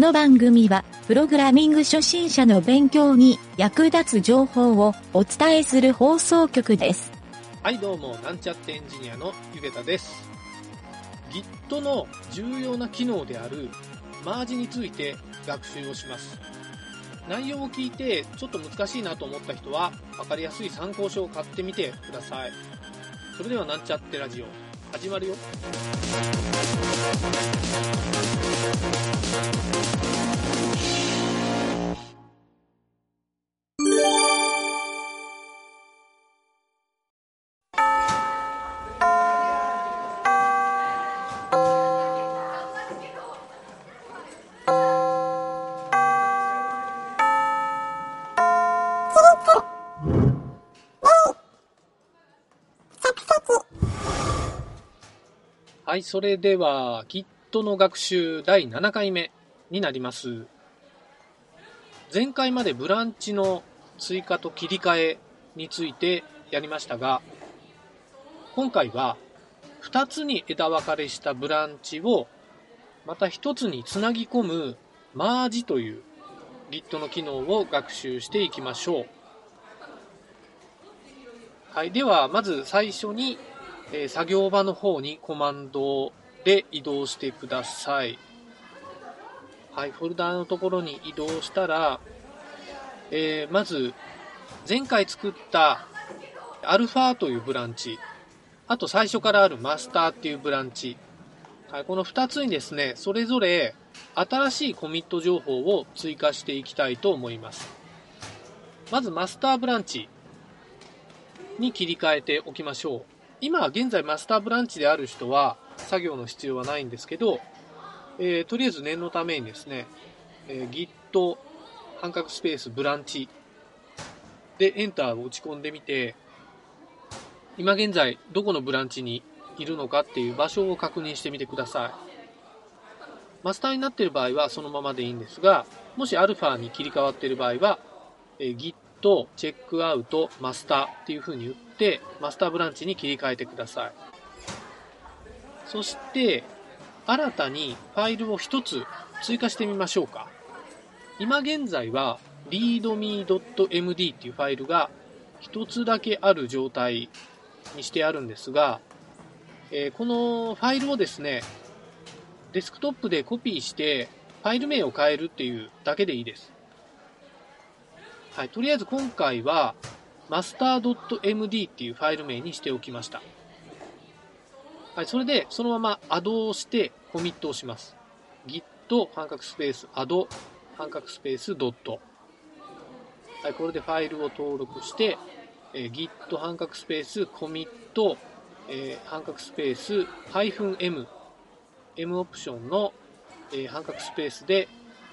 この番組は、プログラミング初心者の勉強に役立つ情報をお伝えする放送局です。はい、どうも、なんちゃってエンジニアのゆげたです。Git の重要な機能であるマージについて学習をします。内容を聞いてちょっと難しいなと思った人は、わかりやすい参考書を買ってみてください。それではなんちゃってラジオ、始まるよ。いそれでは Git の学習第7回目になります。前回までブランチの追加と切り替えについてやりましたが、今回は2つに枝分かれしたブランチをまた1つにつなぎ込むマージという Git の機能を学習していきましょう。はい、ではまず最初にえー作業場の方にコマンドで移動してください。はい、フォルダーのところに移動したら、えーまず、前回作ったアルファというブランチ、あと最初からあるマスターっていうブランチ、はい、この2つにですね、それぞれ新しいコミット情報を追加していきたいと思います。まずマスターブランチに切り替えておきましょう。今現在マスターブランチである人は作業の必要はないんですけど、えーとりあえず念のためにですね、えー Git 半角スペースブランチでエンターを打ち込んでみて、今現在どこのブランチにいるのかっていう場所を確認してみてください。マスターになっている場合はそのままでいいんですが、もしアルファに切り替わっている場合は、えー Git チェックアウトマスターっていう風に打って、マスターブランチに切り替えてください。そして、新たにファイルを一つ追加してみましょうか。今現在は readme.md っていうファイルが一つだけある状態にしてあるんですが、えーこのファイルをですね、デスクトップでコピーしてファイル名を変えるっていうだけでいいです。はい、とりあえず今回は master.md っていうファイル名にしておきました。はい、それでそのまま add をしてコミットをします。git 半角スペース add 半角スペース dot。はい、これでファイルを登録して、えー git 半角スペース commit えー半角スペースハイフン -m m オプションの、えー半角スペースで、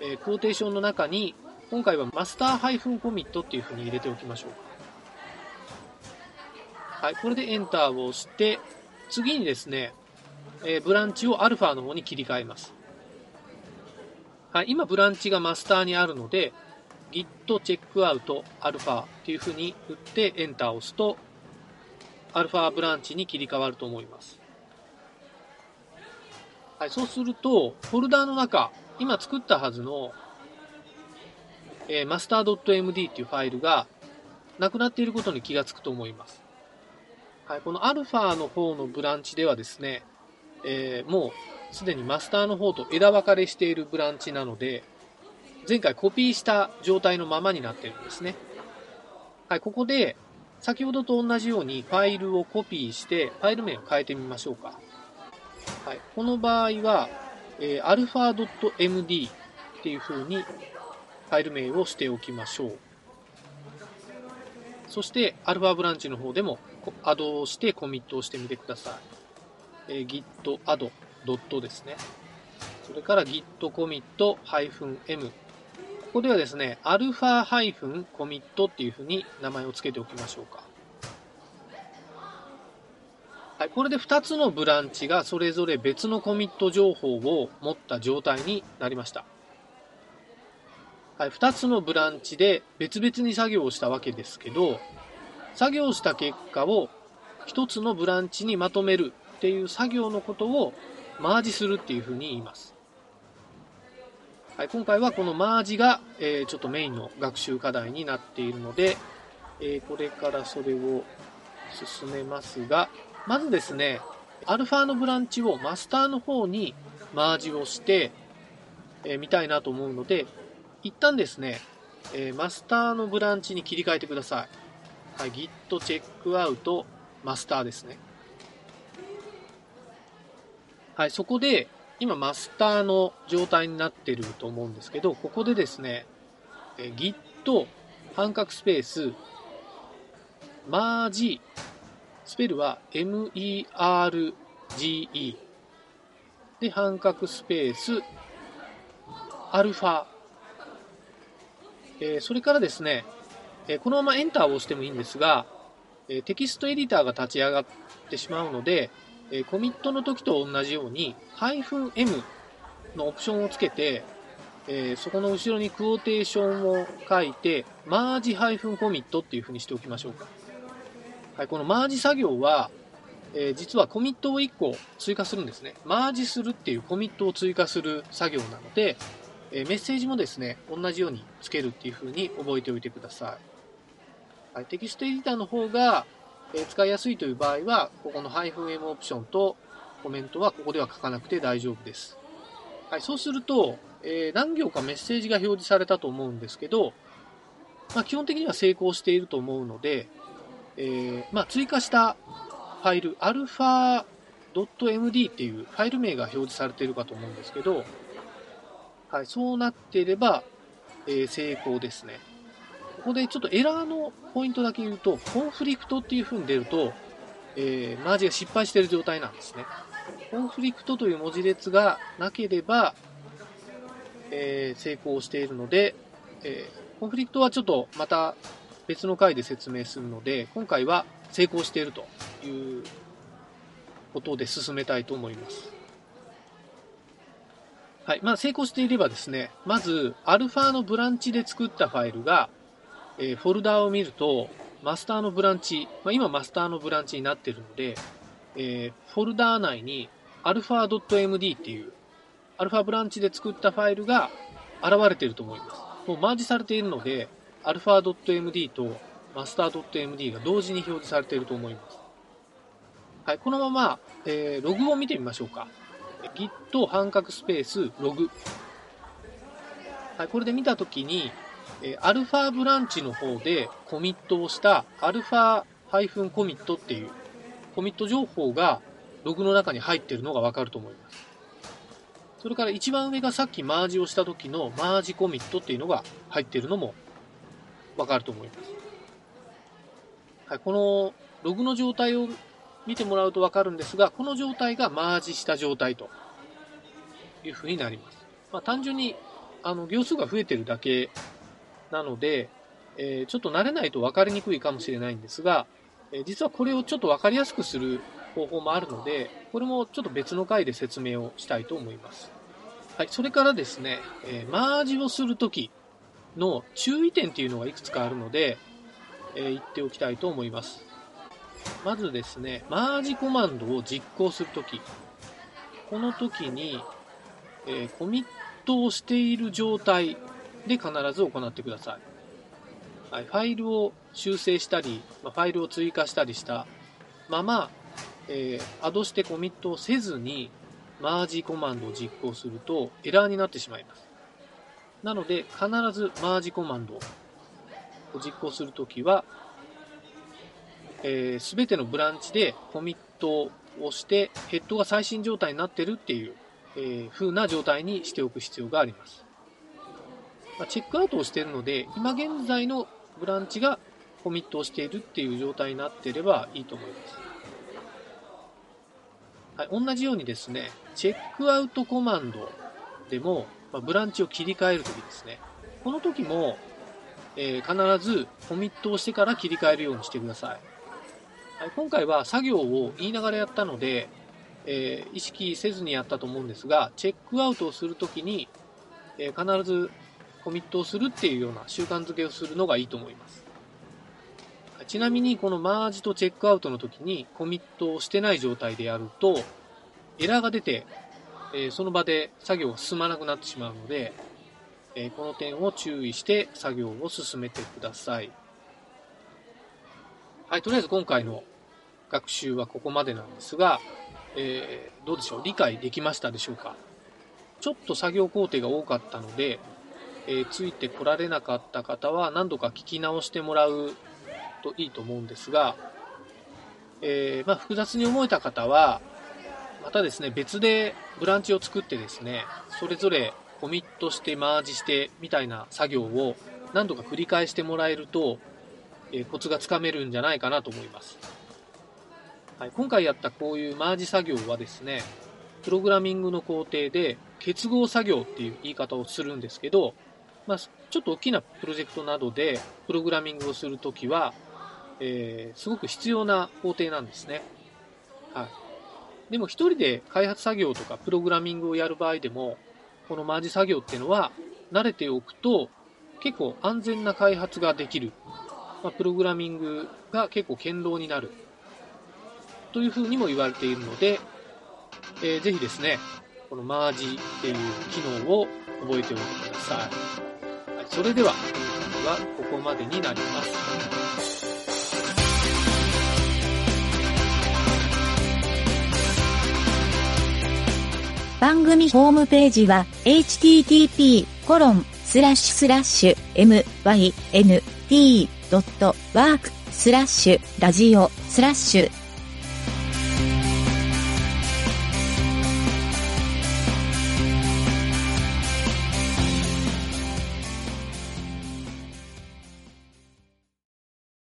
えークォーテーションの中に今回はマスター -commit っていう風に入れておきましょうか。はい、これでエンターを押して、次にですね、えーブランチをアルファの方に切り替えます。はい、今ブランチがマスターにあるので、git チェックアウトアルファっていう風に打ってエンターを押すと、アルファブランチに切り替わると思います。はい、そうすると、フォルダーの中、今作ったはずのえー master.md っていうファイルがなくなっていることに気がつくと思います。はい、この α の方のブランチではですね、えーもうすでにマスターの方と枝分かれしているブランチなので、前回コピーした状態のままになってるんですね。はい、ここで先ほどと同じようにファイルをコピーしてファイル名を変えてみましょうか。はい、この場合は、えー alpha.md っていう風にファイル名をしておきましょう。そして、アルファブランチの方でも、アドをしてコミットをしてみてください。えー git add ドットですね。それから git commit -m。ここではですね、アルファ -commit っていうふうに名前を付けておきましょうか。はい、これで2つのブランチがそれぞれ別のコミット情報を持った状態になりました。はい、2つのブランチで別々に作業をしたわけですけど、作業した結果を1つのブランチにまとめるっていう作業のことをマージするっていうふうに言います。はい、今回はこのマージが、えー、ちょっとメインの学習課題になっているので、えー、これからそれを進めますが、まずですね、アルファのブランチをマスターの方にマージをして、えー、見たいなと思うので、一旦ですね、えー、マスターのブランチに切り替えてください。はい、Git チェックアウトマスターですね。はい、そこで、今マスターの状態になってると思うんですけど、ここでですね、え Git 半角スペース、マージ、スペルは MERGE で、半角スペース、アルファ。えー、それからですね、えー、このままエンターを押してもいいんですが、え、テキストエディターが立ち上がってしまうので、えコミットの時と同じように、-m のオプションをつけて、えそこの後ろにクオーテーションを書いて、マージ -commit っていう風にしておきましょうか。はい、このマージ作業は、え、実はコミットを1個追加するんですね。マージするっていうコミットを追加する作業なので、え、メッセージもですね、同じようにつけるっていう風に覚えておいてください。はい、テキストエディターの方が、え、使いやすいという場合は、ここの -m オプションとコメントはここでは書かなくて大丈夫です。はい、そうすると、え何行かメッセージが表示されたと思うんですけど、まあ、基本的には成功していると思うので、えー、まあ、追加したファイル、alpha.md っていうファイル名が表示されているかと思うんですけど、はい、そうなっていれば、えー、成功ですね。ここでちょっとエラーのポイントだけ言うと、コンフリクトっていう風に出ると、えー、マージが失敗している状態なんですね。コンフリクトという文字列がなければ、えー、成功しているので、えー、コンフリクトはちょっとまた別の回で説明するので、今回は成功しているということで進めたいと思います。はい。まあ、成功していればですね、まず、アルファのブランチで作ったファイルが、えー、フォルダーを見ると、マスターのブランチ、まあ、今マスターのブランチになっているので、えー、フォルダー内に alpha.md っていう、アルファブランチで作ったファイルが現れていると思います。もうマージされているので、alpha.md と master.md が同時に表示されていると思います。はい、このまま、えー、ログを見てみましょうか。Git 半角スペースログ。はい、これで見たときに、えー、アルファブランチの方でコミットをしたアルファコミットっていうコミット情報がログの中に入っているのがわかると思います。それから一番上がさっきマージをした時のマージコミットっていうのが入っているのもわかると思います。はい、このログの状態を見てもらうとわかるんですが、この状態がマージした状態というふうになります。まあ、単純にあの行数が増えてるだけなので、えー、ちょっと慣れないと分かりにくいかもしれないんですが、えー、実はこれをちょっと分かりやすくする方法もあるので、これもちょっと別の回で説明をしたいと思います。はい、それからですね、えー、マージをするとき、の注意点っていうのがいくつかあるので、え、言っておきたいと思います。まずですね、マージコマンドを実行するとき、この時に、えー、コミットをしている状態で必ず行ってください。はい、ファイルを修正したり、まファイルを追加したりしたまま、えー、アドしてコミットをせずに、マージコマンドを実行するとエラーになってしまいます。なので、必ずマージコマンドを実行するときは、えー、べ、てのブランチでコミットをして、ヘッドが最新状態になってるっていう、えー、風な状態にしておく必要があります。まあ、チェックアウトをしているので、今現在のブランチがコミットをしているっていう状態になっていればいいと思います。はい、同じようにですね、チェックアウトコマンドでも、まあ、ブランチを切り替えるときですね。この時も、えー、必ずコミットをしてから切り替えるようにしてください。今回は作業を言いながらやったので、えー、意識せずにやったと思うんですが、チェックアウトをするときに、えー、必ずコミットをするっていうような習慣づけをするのがいいと思います。ちなみにこのマージとチェックアウトの時にコミットをしてない状態でやるとエラーが出てえー、その場で作業が進まなくなってしまうので、えこの点を注意して作業を進めてください。はい、とりあえず今回の学習はここまでなんですが、えー、どうでしょう？理解できましたでしょうか？ちょっと作業工程が多かったので、えー、ついてこられなかった方は何度か聞き直してもらうといいと思うんですが、えー、まあ、複雑に思えた方は、またですね、別でブランチを作ってですね、それぞれコミットしてマージしてみたいな作業を何度か繰り返してもらえると、えー、コツがつかめるんじゃないかなと思います。はい、今回やったこういうマージ作業はですね、プログラミングの工程で結合作業っていう言い方をするんですけど、まあ、ちょっと大きなプロジェクトなどでプログラミングをするときは、えー、すごく必要な工程なんですね。はい。でも一人で開発作業とかプログラミングをやる場合でも、このマージ作業っていうのは慣れておくと結構安全な開発ができる。まあ、プログラミングが結構堅牢になる。というふうにも言われているので、えー、ぜひですね、このマージっていう機能を覚えておいてください。はい、それでは、本日はここまでになります。番組ホームページは http://myn.t.work スラッシュラジオスラッシュ